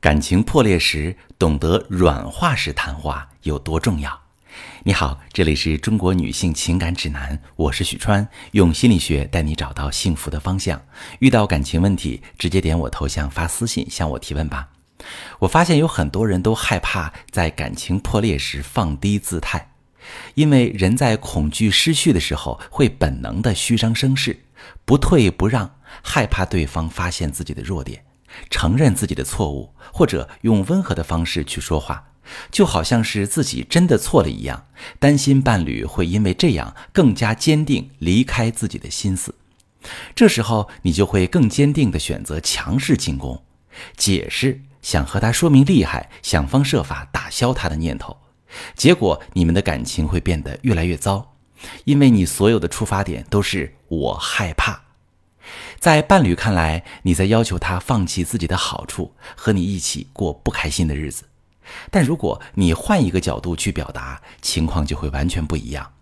感情破裂时，懂得软化式谈话有多重要？你好，这里是中国女性情感指南，我是许川，用心理学带你找到幸福的方向。遇到感情问题，直接点我头像发私信向我提问吧。我发现有很多人都害怕在感情破裂时放低姿态，因为人在恐惧失去的时候会本能的虚张声势，不退不让，害怕对方发现自己的弱点。承认自己的错误，或者用温和的方式去说话，就好像是自己真的错了一样，担心伴侣会因为这样更加坚定离开自己的心思。这时候，你就会更坚定地选择强势进攻，解释，想和他说明厉害，想方设法打消他的念头。结果，你们的感情会变得越来越糟，因为你所有的出发点都是我害怕。在伴侣看来，你在要求他放弃自己的好处，和你一起过不开心的日子。但如果你换一个角度去表达，情况就会完全不一样。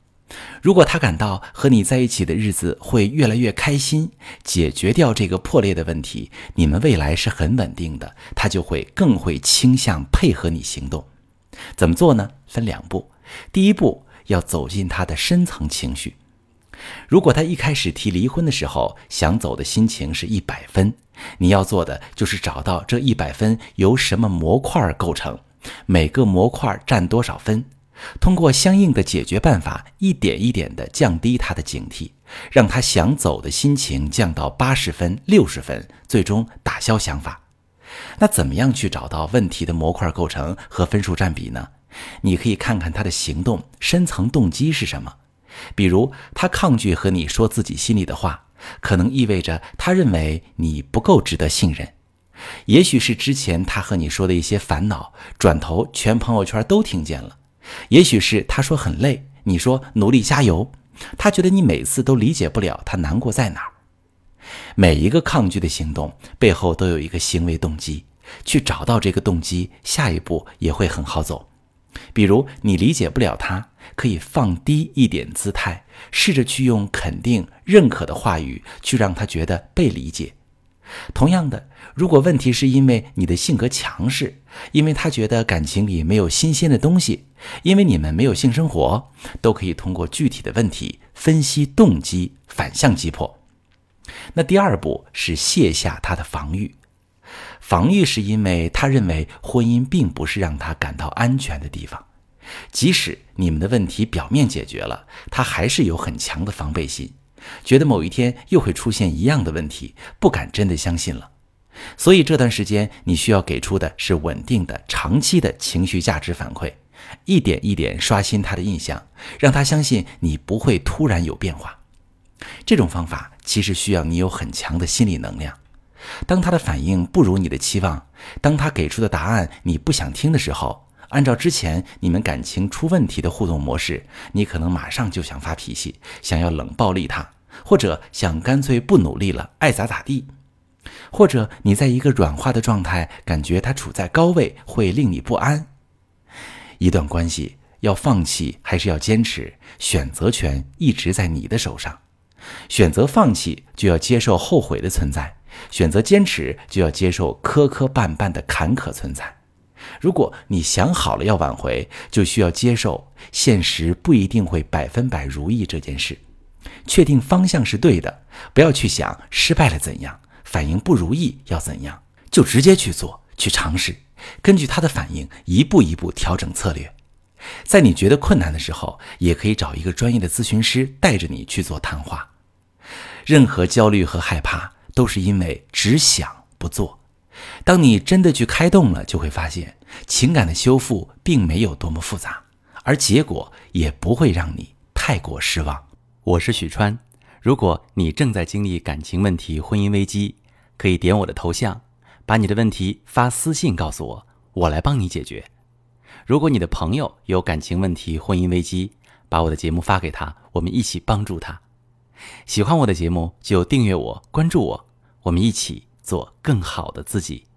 如果他感到和你在一起的日子会越来越开心，解决掉这个破裂的问题，你们未来是很稳定的，他就会更会倾向配合你行动。怎么做呢？分两步。第一步要走进他的深层情绪。如果他一开始提离婚的时候想走的心情是一百分，你要做的就是找到这一百分由什么模块构成，每个模块占多少分，通过相应的解决办法，一点一点地降低他的警惕，让他想走的心情降到八十分、六十分，最终打消想法。那怎么样去找到问题的模块构成和分数占比呢？你可以看看他的行动深层动机是什么。比如，他抗拒和你说自己心里的话，可能意味着他认为你不够值得信任。也许是之前他和你说的一些烦恼，转头全朋友圈都听见了。也许是他说很累，你说努力加油，他觉得你每次都理解不了他难过在哪儿。每一个抗拒的行动背后都有一个行为动机，去找到这个动机，下一步也会很好走。比如你理解不了他，可以放低一点姿态，试着去用肯定、认可的话语去让他觉得被理解。同样的，如果问题是因为你的性格强势，因为他觉得感情里没有新鲜的东西，因为你们没有性生活，都可以通过具体的问题分析动机，反向击破。那第二步是卸下他的防御。防御是因为他认为婚姻并不是让他感到安全的地方，即使你们的问题表面解决了，他还是有很强的防备心，觉得某一天又会出现一样的问题，不敢真的相信了。所以这段时间你需要给出的是稳定的、长期的情绪价值反馈，一点一点刷新他的印象，让他相信你不会突然有变化。这种方法其实需要你有很强的心理能量。当他的反应不如你的期望，当他给出的答案你不想听的时候，按照之前你们感情出问题的互动模式，你可能马上就想发脾气，想要冷暴力他，或者想干脆不努力了，爱咋咋地。或者你在一个软化的状态，感觉他处在高位会令你不安。一段关系要放弃还是要坚持，选择权一直在你的手上。选择放弃，就要接受后悔的存在。选择坚持，就要接受磕磕绊绊的坎坷存在。如果你想好了要挽回，就需要接受现实不一定会百分百如意这件事。确定方向是对的，不要去想失败了怎样，反应不如意要怎样，就直接去做，去尝试，根据他的反应一步一步调整策略。在你觉得困难的时候，也可以找一个专业的咨询师带着你去做谈话。任何焦虑和害怕。都是因为只想不做。当你真的去开动了，就会发现情感的修复并没有多么复杂，而结果也不会让你太过失望。我是许川，如果你正在经历感情问题、婚姻危机，可以点我的头像，把你的问题发私信告诉我，我来帮你解决。如果你的朋友有感情问题、婚姻危机，把我的节目发给他，我们一起帮助他。喜欢我的节目就订阅我、关注我。我们一起做更好的自己。